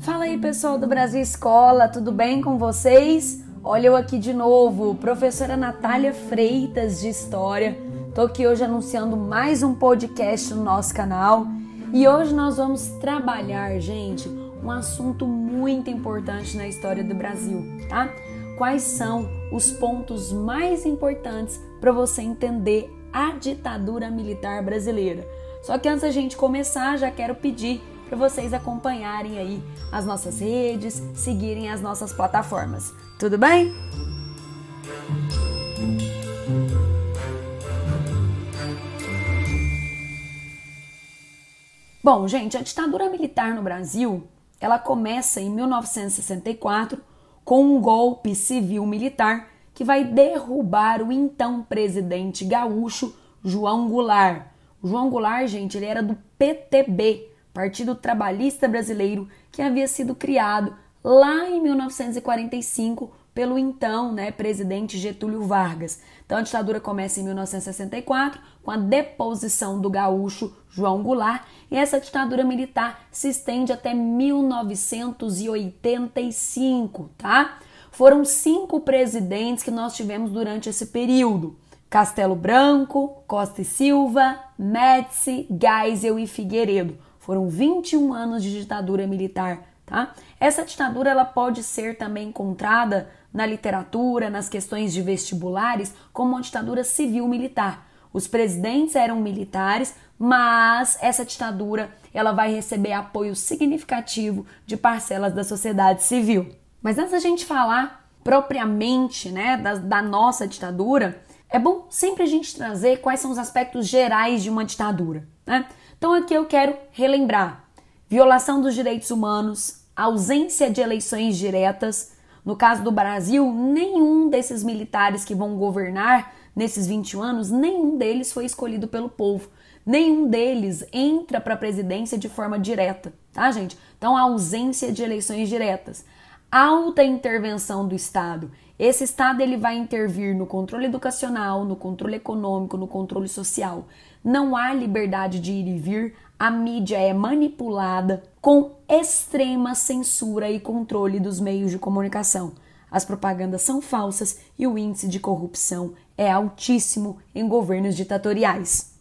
Fala aí, pessoal do Brasil Escola, tudo bem com vocês? Olha eu aqui de novo, professora Natália Freitas de História. Tô aqui hoje anunciando mais um podcast no nosso canal e hoje nós vamos trabalhar, gente, um assunto muito importante na história do Brasil, tá? Quais são os pontos mais importantes para você entender a ditadura militar brasileira? Só que antes da gente começar, já quero pedir para vocês acompanharem aí as nossas redes, seguirem as nossas plataformas. Tudo bem? Bom, gente, a ditadura militar no Brasil, ela começa em 1964 com um golpe civil militar que vai derrubar o então presidente gaúcho João Goulart. O João Goulart, gente, ele era do PTB, Partido Trabalhista Brasileiro, que havia sido criado lá em 1945 pelo então né, presidente Getúlio Vargas. Então a ditadura começa em 1964 com a deposição do gaúcho João Goulart e essa ditadura militar se estende até 1985, tá? Foram cinco presidentes que nós tivemos durante esse período. Castelo Branco, Costa e Silva, Médici, Geisel e Figueiredo. Foram 21 anos de ditadura militar, tá? Essa ditadura ela pode ser também encontrada na literatura, nas questões de vestibulares, como uma ditadura civil-militar. Os presidentes eram militares, mas essa ditadura ela vai receber apoio significativo de parcelas da sociedade civil. Mas antes da gente falar propriamente né, da, da nossa ditadura, é bom sempre a gente trazer quais são os aspectos gerais de uma ditadura. Né? Então aqui eu quero relembrar: violação dos direitos humanos, ausência de eleições diretas, no caso do Brasil, nenhum desses militares que vão governar nesses 21 anos, nenhum deles foi escolhido pelo povo. Nenhum deles entra para a presidência de forma direta, tá, gente? Então, a ausência de eleições diretas. Alta intervenção do Estado. Esse Estado ele vai intervir no controle educacional, no controle econômico, no controle social. Não há liberdade de ir e vir, a mídia é manipulada com extrema censura e controle dos meios de comunicação. As propagandas são falsas e o índice de corrupção é altíssimo em governos ditatoriais.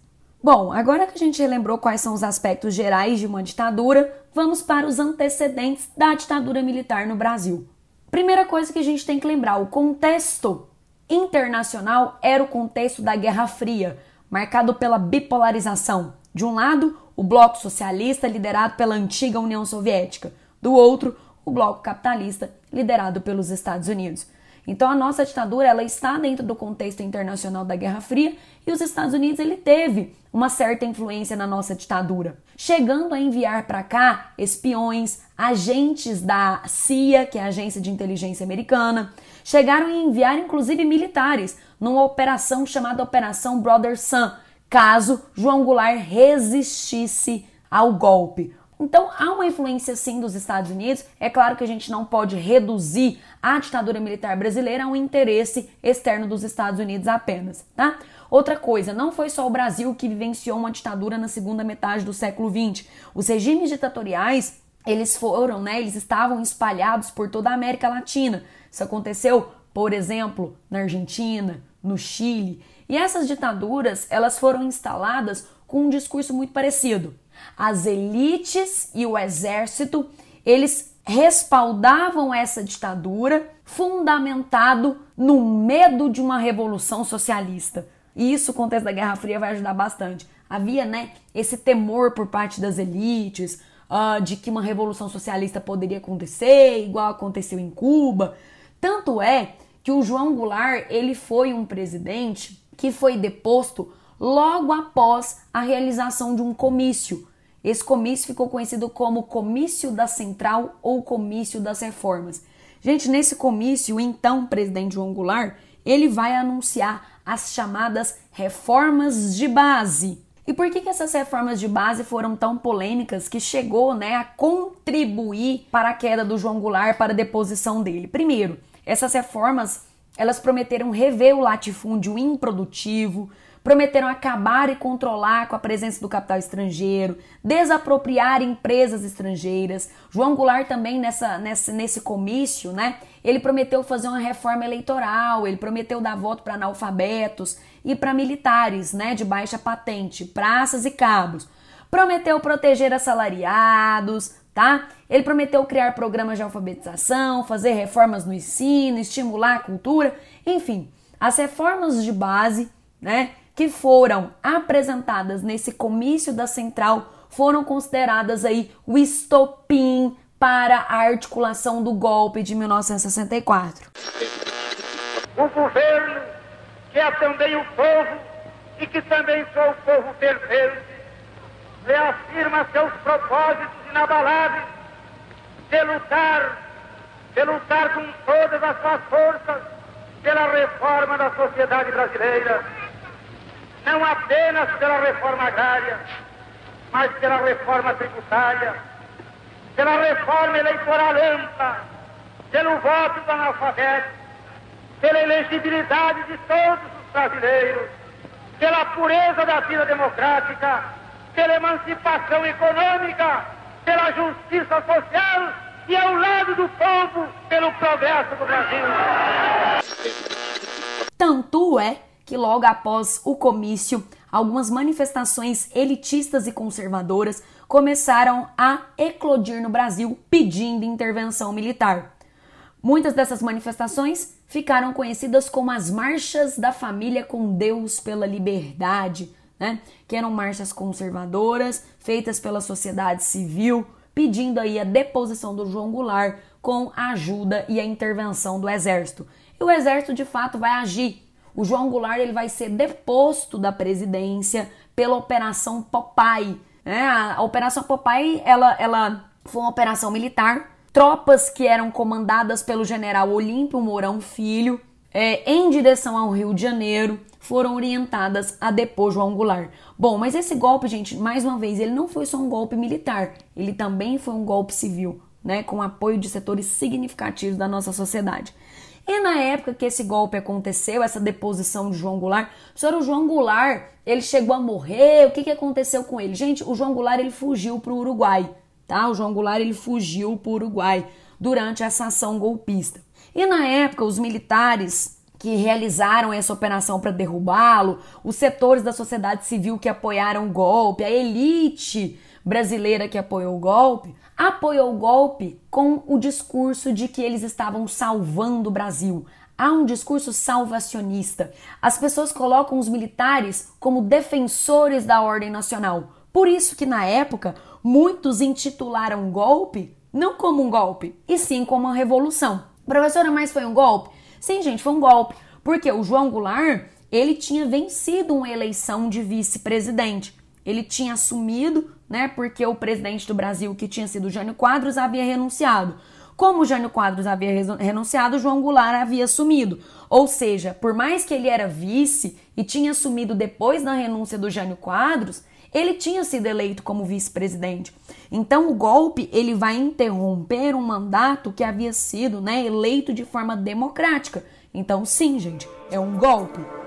Bom, agora que a gente relembrou quais são os aspectos gerais de uma ditadura, vamos para os antecedentes da ditadura militar no Brasil. Primeira coisa que a gente tem que lembrar: o contexto internacional era o contexto da Guerra Fria, marcado pela bipolarização. De um lado, o bloco socialista, liderado pela antiga União Soviética, do outro, o bloco capitalista, liderado pelos Estados Unidos. Então a nossa ditadura ela está dentro do contexto internacional da Guerra Fria e os Estados Unidos ele teve uma certa influência na nossa ditadura, chegando a enviar para cá espiões, agentes da CIA, que é a agência de inteligência americana, chegaram a enviar inclusive militares numa operação chamada Operação Brother Sun, caso João Goulart resistisse ao golpe. Então há uma influência sim dos Estados Unidos. É claro que a gente não pode reduzir a ditadura militar brasileira a um interesse externo dos Estados Unidos apenas, tá? Outra coisa, não foi só o Brasil que vivenciou uma ditadura na segunda metade do século XX. Os regimes ditatoriais, eles foram, né, eles estavam espalhados por toda a América Latina. Isso aconteceu, por exemplo, na Argentina, no Chile. E essas ditaduras, elas foram instaladas com um discurso muito parecido. As elites e o exército, eles respaldavam essa ditadura fundamentado no medo de uma revolução socialista. E isso, o contexto da Guerra Fria, vai ajudar bastante. Havia, né, esse temor por parte das elites uh, de que uma revolução socialista poderia acontecer, igual aconteceu em Cuba. Tanto é que o João Goulart, ele foi um presidente que foi deposto logo após a realização de um comício. Esse comício ficou conhecido como Comício da Central ou Comício das Reformas. Gente, nesse comício, o então presidente João Goulart, ele vai anunciar as chamadas reformas de base. E por que, que essas reformas de base foram tão polêmicas que chegou né, a contribuir para a queda do João Goulart, para a deposição dele? Primeiro, essas reformas elas prometeram rever o latifúndio improdutivo, prometeram acabar e controlar com a presença do capital estrangeiro, desapropriar empresas estrangeiras. João Goulart também nessa, nessa, nesse comício, né? Ele prometeu fazer uma reforma eleitoral, ele prometeu dar voto para analfabetos e para militares, né, de baixa patente, praças e cabos. Prometeu proteger assalariados, tá? Ele prometeu criar programas de alfabetização, fazer reformas no ensino, estimular a cultura, enfim, as reformas de base, né, que foram apresentadas nesse comício da Central foram consideradas aí o estopim para a articulação do golpe de 1964. O governo, que é também o povo e que também sou o povo perfeito, reafirma seus propósitos inabaláveis de lutar, de lutar com todas as suas forças pela reforma da sociedade brasileira não apenas pela reforma agrária, mas pela reforma tributária, pela reforma eleitoral ampla, pelo voto do analfabeto, pela elegibilidade de todos os brasileiros, pela pureza da vida democrática, pela emancipação econômica, pela justiça social e ao lado do povo pelo progresso do Brasil. Tanto é que logo após o comício, algumas manifestações elitistas e conservadoras começaram a eclodir no Brasil pedindo intervenção militar. Muitas dessas manifestações ficaram conhecidas como as Marchas da Família com Deus pela Liberdade, né? que eram marchas conservadoras feitas pela sociedade civil, pedindo aí a deposição do João Goulart com a ajuda e a intervenção do exército. E o exército de fato vai agir o João Goulart ele vai ser deposto da presidência pela Operação Popeye. Né? A Operação Popeye ela, ela foi uma operação militar. Tropas que eram comandadas pelo general Olímpio Mourão Filho é, em direção ao Rio de Janeiro foram orientadas a depor João Goulart. Bom, mas esse golpe, gente, mais uma vez, ele não foi só um golpe militar, ele também foi um golpe civil, né, com apoio de setores significativos da nossa sociedade. E na época que esse golpe aconteceu, essa deposição de João Goulart, o senhor João Goulart, ele chegou a morrer, o que, que aconteceu com ele? Gente, o João Goulart, ele fugiu para o Uruguai, tá? O João Goulart, ele fugiu para o Uruguai durante essa ação golpista. E na época, os militares que realizaram essa operação para derrubá-lo, os setores da sociedade civil que apoiaram o golpe, a elite brasileira que apoiou o golpe, apoiou o golpe com o discurso de que eles estavam salvando o Brasil. Há um discurso salvacionista. As pessoas colocam os militares como defensores da ordem nacional. Por isso que na época muitos intitularam golpe não como um golpe, e sim como uma revolução. Professora, mas foi um golpe? Sim, gente, foi um golpe, porque o João Goulart, ele tinha vencido uma eleição de vice-presidente. Ele tinha assumido né? Porque o presidente do Brasil, que tinha sido Jânio Quadros, havia renunciado. Como Jânio Quadros havia renunciado, João Goulart havia assumido. Ou seja, por mais que ele era vice e tinha assumido depois da renúncia do Jânio Quadros, ele tinha sido eleito como vice-presidente. Então o golpe ele vai interromper um mandato que havia sido né, eleito de forma democrática. Então sim, gente, é um golpe.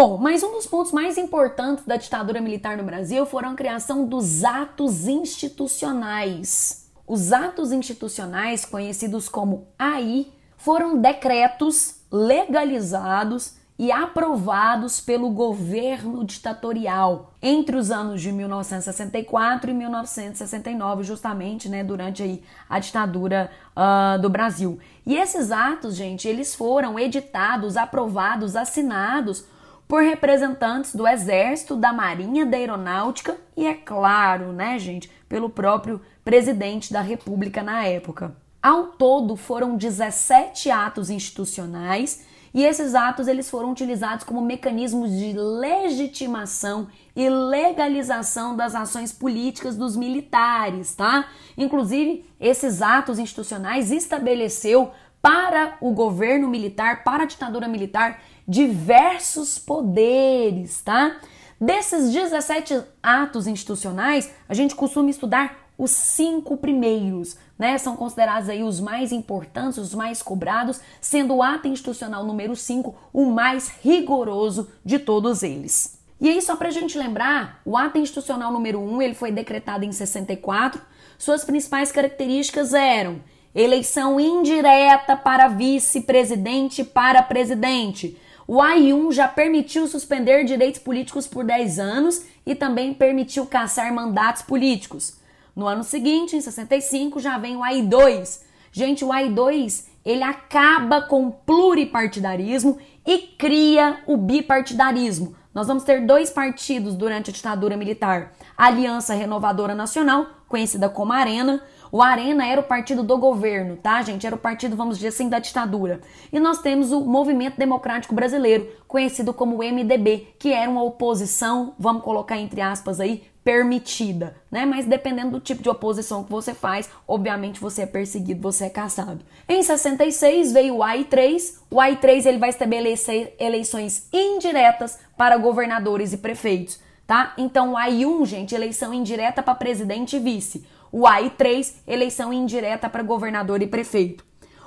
Bom, mas um dos pontos mais importantes da ditadura militar no Brasil foram a criação dos atos institucionais. Os atos institucionais, conhecidos como AI, foram decretos legalizados e aprovados pelo governo ditatorial entre os anos de 1964 e 1969, justamente, né, durante aí a ditadura uh, do Brasil. E esses atos, gente, eles foram editados, aprovados, assinados por representantes do Exército, da Marinha, da Aeronáutica e, é claro, né, gente, pelo próprio presidente da República na época. Ao todo, foram 17 atos institucionais e esses atos eles foram utilizados como mecanismos de legitimação e legalização das ações políticas dos militares, tá? Inclusive, esses atos institucionais estabeleceu para o governo militar, para a ditadura militar, diversos poderes, tá? Desses 17 atos institucionais, a gente costuma estudar os cinco primeiros, né? São considerados aí os mais importantes, os mais cobrados, sendo o ato institucional número 5 o mais rigoroso de todos eles. E aí, só para a gente lembrar, o ato institucional número 1 um, ele foi decretado em 64. Suas principais características eram eleição indireta para vice-presidente para presidente. O AI1 já permitiu suspender direitos políticos por 10 anos e também permitiu caçar mandatos políticos. No ano seguinte, em 65, já vem o AI2. Gente, o AI2 ele acaba com o pluripartidarismo e cria o bipartidarismo. Nós vamos ter dois partidos durante a ditadura militar: a Aliança Renovadora Nacional, conhecida como Arena. O Arena era o partido do governo, tá, gente? Era o partido, vamos dizer assim, da ditadura. E nós temos o Movimento Democrático Brasileiro, conhecido como MDB, que era uma oposição, vamos colocar entre aspas aí, permitida, né? Mas dependendo do tipo de oposição que você faz, obviamente você é perseguido, você é caçado. Em 66 veio o AI3. O AI3 ele vai estabelecer eleições indiretas para governadores e prefeitos, tá? Então o AI1, gente, eleição indireta para presidente e vice. O AI3, eleição indireta para governador e prefeito.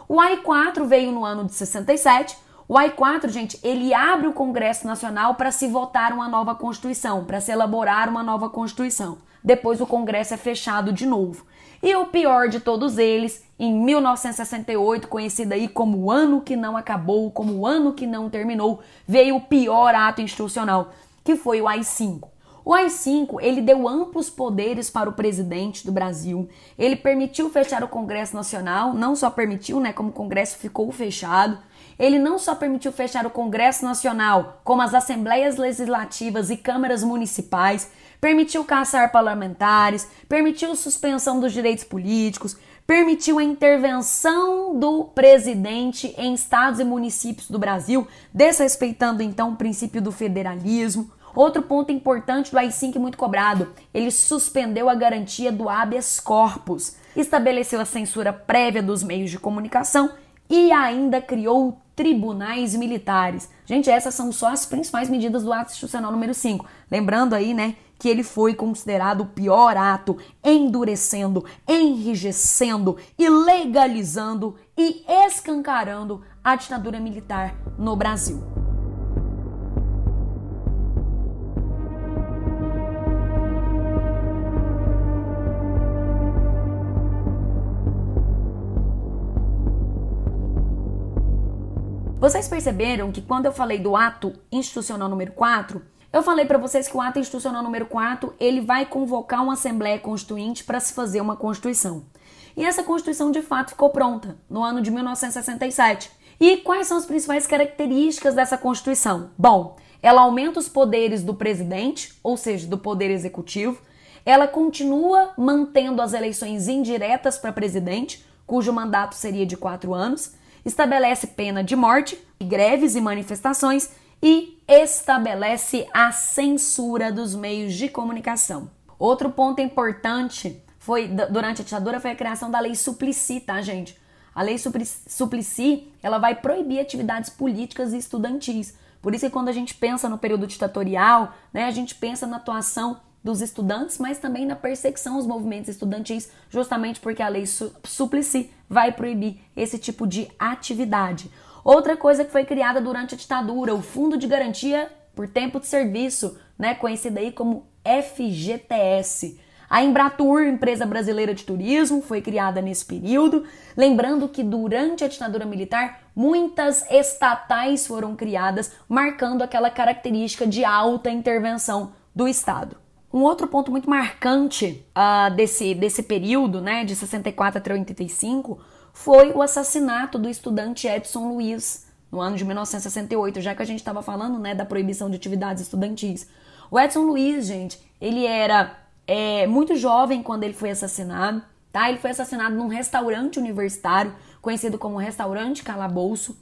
O AI4 veio no ano de 67 o AI4, gente, ele abre o Congresso Nacional para se votar uma nova Constituição, para se elaborar uma nova Constituição. Depois o Congresso é fechado de novo. E o pior de todos eles, em 1968, conhecido aí como o ano que não acabou, como o ano que não terminou, veio o pior ato institucional, que foi o AI-5. O AI-5, ele deu amplos poderes para o presidente do Brasil. Ele permitiu fechar o Congresso Nacional, não só permitiu, né, como o Congresso ficou fechado ele não só permitiu fechar o Congresso Nacional, como as assembleias legislativas e câmaras municipais, permitiu caçar parlamentares, permitiu suspensão dos direitos políticos, permitiu a intervenção do presidente em estados e municípios do Brasil, desrespeitando então o princípio do federalismo. Outro ponto importante do AI-5 muito cobrado, ele suspendeu a garantia do habeas corpus, estabeleceu a censura prévia dos meios de comunicação e ainda criou tribunais militares. Gente, essas são só as principais medidas do ato institucional número 5. Lembrando aí, né, que ele foi considerado o pior ato, endurecendo, enrijecendo e legalizando e escancarando a ditadura militar no Brasil. Vocês perceberam que quando eu falei do ato institucional número 4, eu falei para vocês que o ato institucional número 4, ele vai convocar uma assembleia constituinte para se fazer uma constituição. E essa constituição de fato ficou pronta no ano de 1967. E quais são as principais características dessa constituição? Bom, ela aumenta os poderes do presidente, ou seja, do poder executivo. Ela continua mantendo as eleições indiretas para presidente, cujo mandato seria de quatro anos estabelece pena de morte, greves e manifestações e estabelece a censura dos meios de comunicação. Outro ponto importante foi durante a ditadura foi a criação da lei Suplicy, tá, gente? A lei Suplicy, ela vai proibir atividades políticas e estudantis. Por isso que quando a gente pensa no período ditatorial, né, a gente pensa na atuação dos estudantes, mas também na perseguição aos movimentos estudantis, justamente porque a lei Suplicy vai proibir esse tipo de atividade. Outra coisa que foi criada durante a ditadura, o Fundo de Garantia por Tempo de Serviço, né, conhecido aí como FGTS. A Embratur, empresa brasileira de turismo, foi criada nesse período. Lembrando que durante a ditadura militar, muitas estatais foram criadas, marcando aquela característica de alta intervenção do Estado. Um outro ponto muito marcante uh, desse, desse período, né, de 64 até 85, foi o assassinato do estudante Edson Luiz, no ano de 1968, já que a gente estava falando, né, da proibição de atividades estudantis. O Edson Luiz, gente, ele era é, muito jovem quando ele foi assassinado, tá? Ele foi assassinado num restaurante universitário, conhecido como Restaurante Calabouço.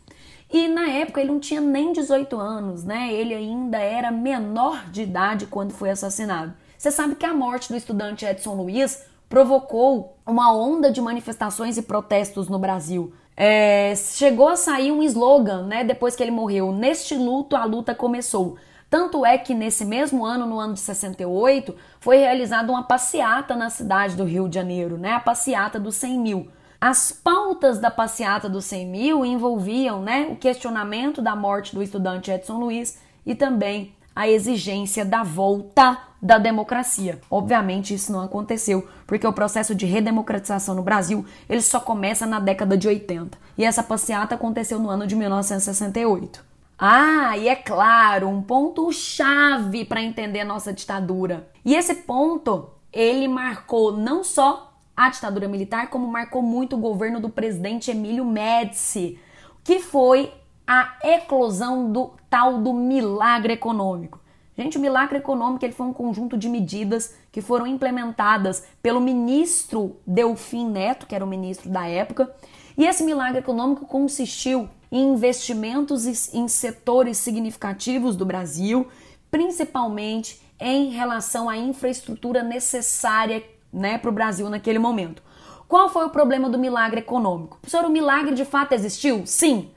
E na época ele não tinha nem 18 anos, né? Ele ainda era menor de idade quando foi assassinado. Você sabe que a morte do estudante Edson Luiz provocou uma onda de manifestações e protestos no Brasil. É, chegou a sair um slogan, né, depois que ele morreu: Neste luto, a luta começou. Tanto é que nesse mesmo ano, no ano de 68, foi realizada uma passeata na cidade do Rio de Janeiro, né? A passeata dos 100 mil. As pautas da passeata dos 100 mil envolviam né, o questionamento da morte do estudante Edson Luiz e também a exigência da volta da democracia. Obviamente isso não aconteceu, porque o processo de redemocratização no Brasil, ele só começa na década de 80. E essa passeata aconteceu no ano de 1968. Ah, e é claro, um ponto chave para entender nossa ditadura. E esse ponto, ele marcou não só a ditadura militar, como marcou muito o governo do presidente Emílio Médici, que foi a eclosão do tal do milagre econômico. Gente, o milagre econômico ele foi um conjunto de medidas que foram implementadas pelo ministro Delfim Neto, que era o ministro da época, e esse milagre econômico consistiu em investimentos em setores significativos do Brasil, principalmente em relação à infraestrutura necessária né, para o Brasil naquele momento. Qual foi o problema do milagre econômico? Professor, o milagre de fato existiu? Sim,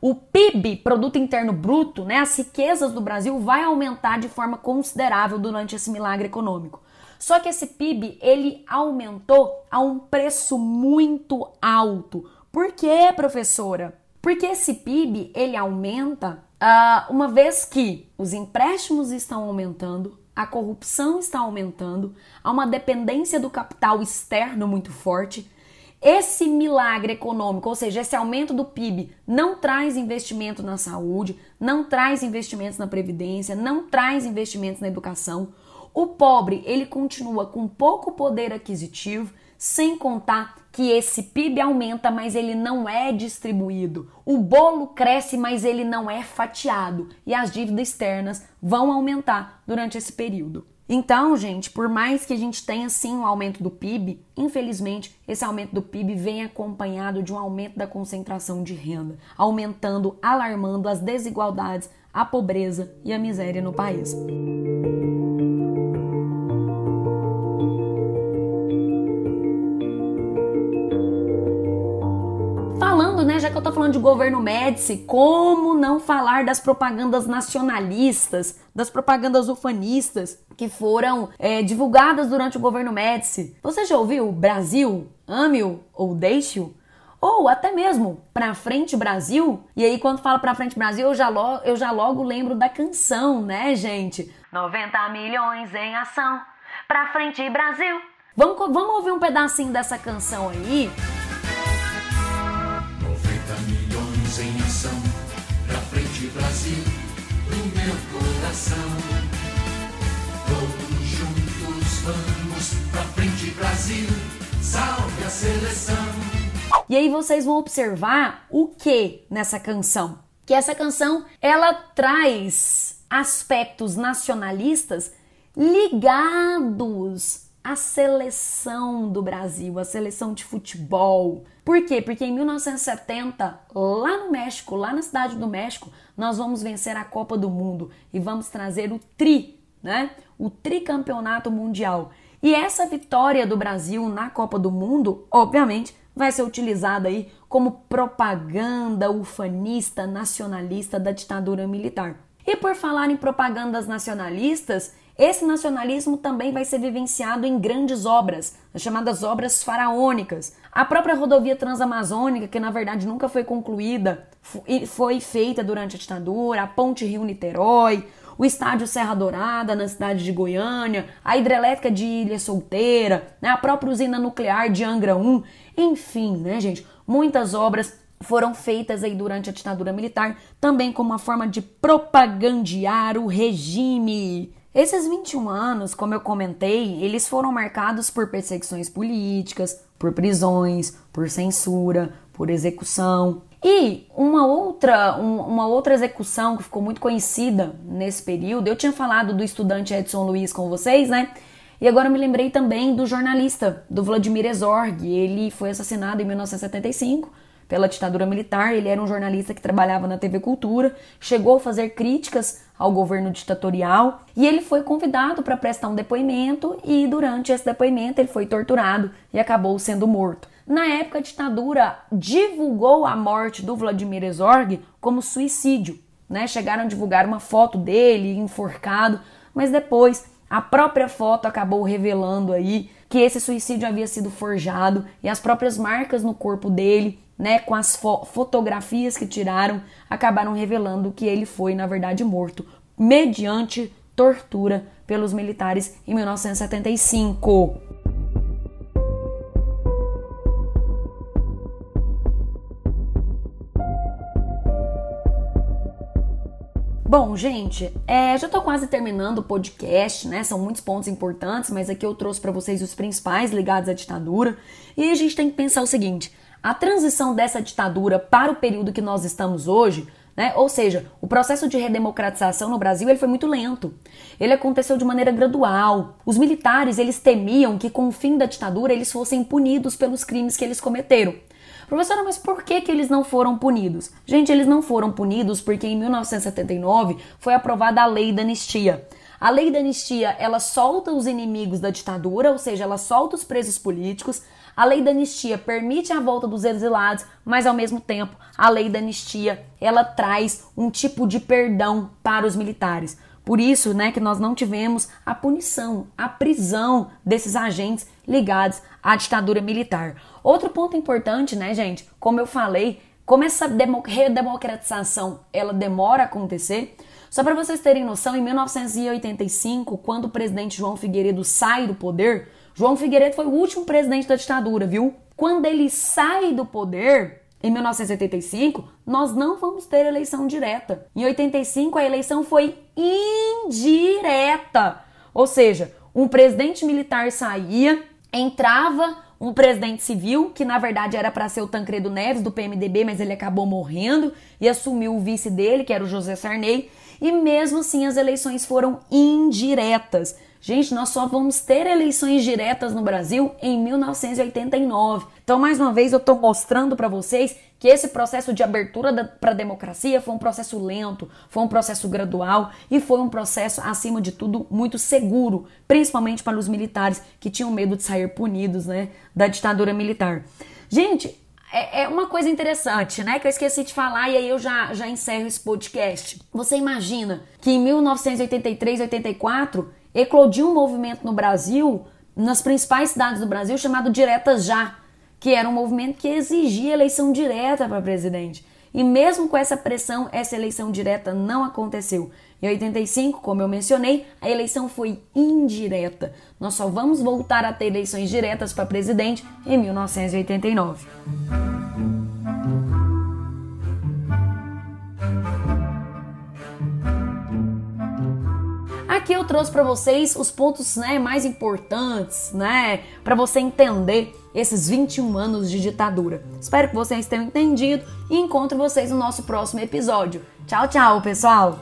o PIB, produto interno bruto, né, as riquezas do Brasil vai aumentar de forma considerável durante esse milagre econômico. Só que esse PIB, ele aumentou a um preço muito alto. Por quê, professora? Porque esse PIB, ele aumenta uh, uma vez que os empréstimos estão aumentando, a corrupção está aumentando, há uma dependência do capital externo muito forte, esse milagre econômico, ou seja, esse aumento do PIB, não traz investimento na saúde, não traz investimentos na previdência, não traz investimentos na educação. O pobre, ele continua com pouco poder aquisitivo, sem contar que esse PIB aumenta, mas ele não é distribuído. O bolo cresce, mas ele não é fatiado, e as dívidas externas vão aumentar durante esse período. Então, gente, por mais que a gente tenha sim um aumento do PIB, infelizmente esse aumento do PIB vem acompanhado de um aumento da concentração de renda, aumentando, alarmando as desigualdades, a pobreza e a miséria no país. Falando de governo Médici, como não falar das propagandas nacionalistas, das propagandas ufanistas que foram é, divulgadas durante o governo Médici? Você já ouviu Brasil, ame-o ou deixe-o? Ou até mesmo Pra Frente Brasil? E aí, quando falo Pra Frente Brasil, eu já, logo, eu já logo lembro da canção, né, gente? 90 milhões em ação, Pra Frente Brasil. Vamos, vamos ouvir um pedacinho dessa canção aí? Em ação, pra frente Brasil, do meu coração. Todos juntos vamos, pra frente Brasil, salve a seleção. E aí vocês vão observar o que nessa canção? Que essa canção ela traz aspectos nacionalistas ligados a seleção do Brasil, a seleção de futebol. Por quê? Porque em 1970, lá no México, lá na cidade do México, nós vamos vencer a Copa do Mundo e vamos trazer o tri, né? O tricampeonato mundial. E essa vitória do Brasil na Copa do Mundo, obviamente, vai ser utilizada aí como propaganda ufanista nacionalista da ditadura militar. E por falar em propagandas nacionalistas, esse nacionalismo também vai ser vivenciado em grandes obras, as chamadas obras faraônicas. A própria rodovia transamazônica, que na verdade nunca foi concluída, foi feita durante a ditadura, a Ponte Rio-Niterói, o estádio Serra Dourada na cidade de Goiânia, a hidrelétrica de Ilha Solteira, né, a própria usina nuclear de Angra 1, enfim, né, gente, muitas obras foram feitas aí durante a ditadura militar, também como uma forma de propagandear o regime. Esses 21 anos, como eu comentei, eles foram marcados por perseguições políticas, por prisões, por censura, por execução. E uma outra, um, uma outra execução que ficou muito conhecida nesse período, eu tinha falado do estudante Edson Luiz com vocês, né? E agora me lembrei também do jornalista, do Vladimir Herzog. Ele foi assassinado em 1975 pela ditadura militar. Ele era um jornalista que trabalhava na TV Cultura, chegou a fazer críticas ao governo ditatorial e ele foi convidado para prestar um depoimento e durante esse depoimento ele foi torturado e acabou sendo morto. Na época, a ditadura divulgou a morte do Vladimir Herzog como suicídio. né? Chegaram a divulgar uma foto dele enforcado, mas depois a própria foto acabou revelando aí que esse suicídio havia sido forjado e as próprias marcas no corpo dele, né, com as fo fotografias que tiraram, acabaram revelando que ele foi, na verdade, morto mediante tortura pelos militares em 1975. Bom, gente, é, já tô quase terminando o podcast, né? São muitos pontos importantes, mas aqui eu trouxe para vocês os principais ligados à ditadura. E a gente tem que pensar o seguinte: a transição dessa ditadura para o período que nós estamos hoje, né? Ou seja, o processo de redemocratização no Brasil ele foi muito lento. Ele aconteceu de maneira gradual. Os militares eles temiam que com o fim da ditadura eles fossem punidos pelos crimes que eles cometeram. Professora, mas por que, que eles não foram punidos? Gente, eles não foram punidos porque em 1979 foi aprovada a lei da anistia. A lei da anistia, ela solta os inimigos da ditadura, ou seja, ela solta os presos políticos. A lei da anistia permite a volta dos exilados, mas ao mesmo tempo, a lei da anistia, ela traz um tipo de perdão para os militares. Por isso, né, que nós não tivemos a punição, a prisão desses agentes ligados à ditadura militar. Outro ponto importante, né, gente, como eu falei, como essa redemocratização ela demora a acontecer, só para vocês terem noção, em 1985, quando o presidente João Figueiredo sai do poder, João Figueiredo foi o último presidente da ditadura, viu? Quando ele sai do poder, em 1985, nós não vamos ter eleição direta. Em 85, a eleição foi indireta. Ou seja, um presidente militar saía, entrava um presidente civil, que na verdade era para ser o Tancredo Neves do PMDB, mas ele acabou morrendo e assumiu o vice dele, que era o José Sarney, e mesmo assim as eleições foram indiretas. Gente, nós só vamos ter eleições diretas no Brasil em 1989. Então, mais uma vez, eu estou mostrando para vocês que esse processo de abertura para a democracia foi um processo lento, foi um processo gradual e foi um processo, acima de tudo, muito seguro, principalmente para os militares que tinham medo de sair punidos né, da ditadura militar. Gente, é, é, uma coisa interessante, né? Que eu esqueci de falar e aí eu já, já encerro esse podcast. Você imagina que em 1983, 84 eclodiu um movimento no Brasil, nas principais cidades do Brasil, chamado Diretas Já, que era um movimento que exigia eleição direta para presidente. E mesmo com essa pressão, essa eleição direta não aconteceu. Em 85, como eu mencionei, a eleição foi indireta. Nós só vamos voltar a ter eleições diretas para presidente em 1989. Aqui eu trouxe para vocês os pontos né, mais importantes, né, para você entender esses 21 anos de ditadura. Espero que vocês tenham entendido e encontro vocês no nosso próximo episódio. Tchau, tchau, pessoal!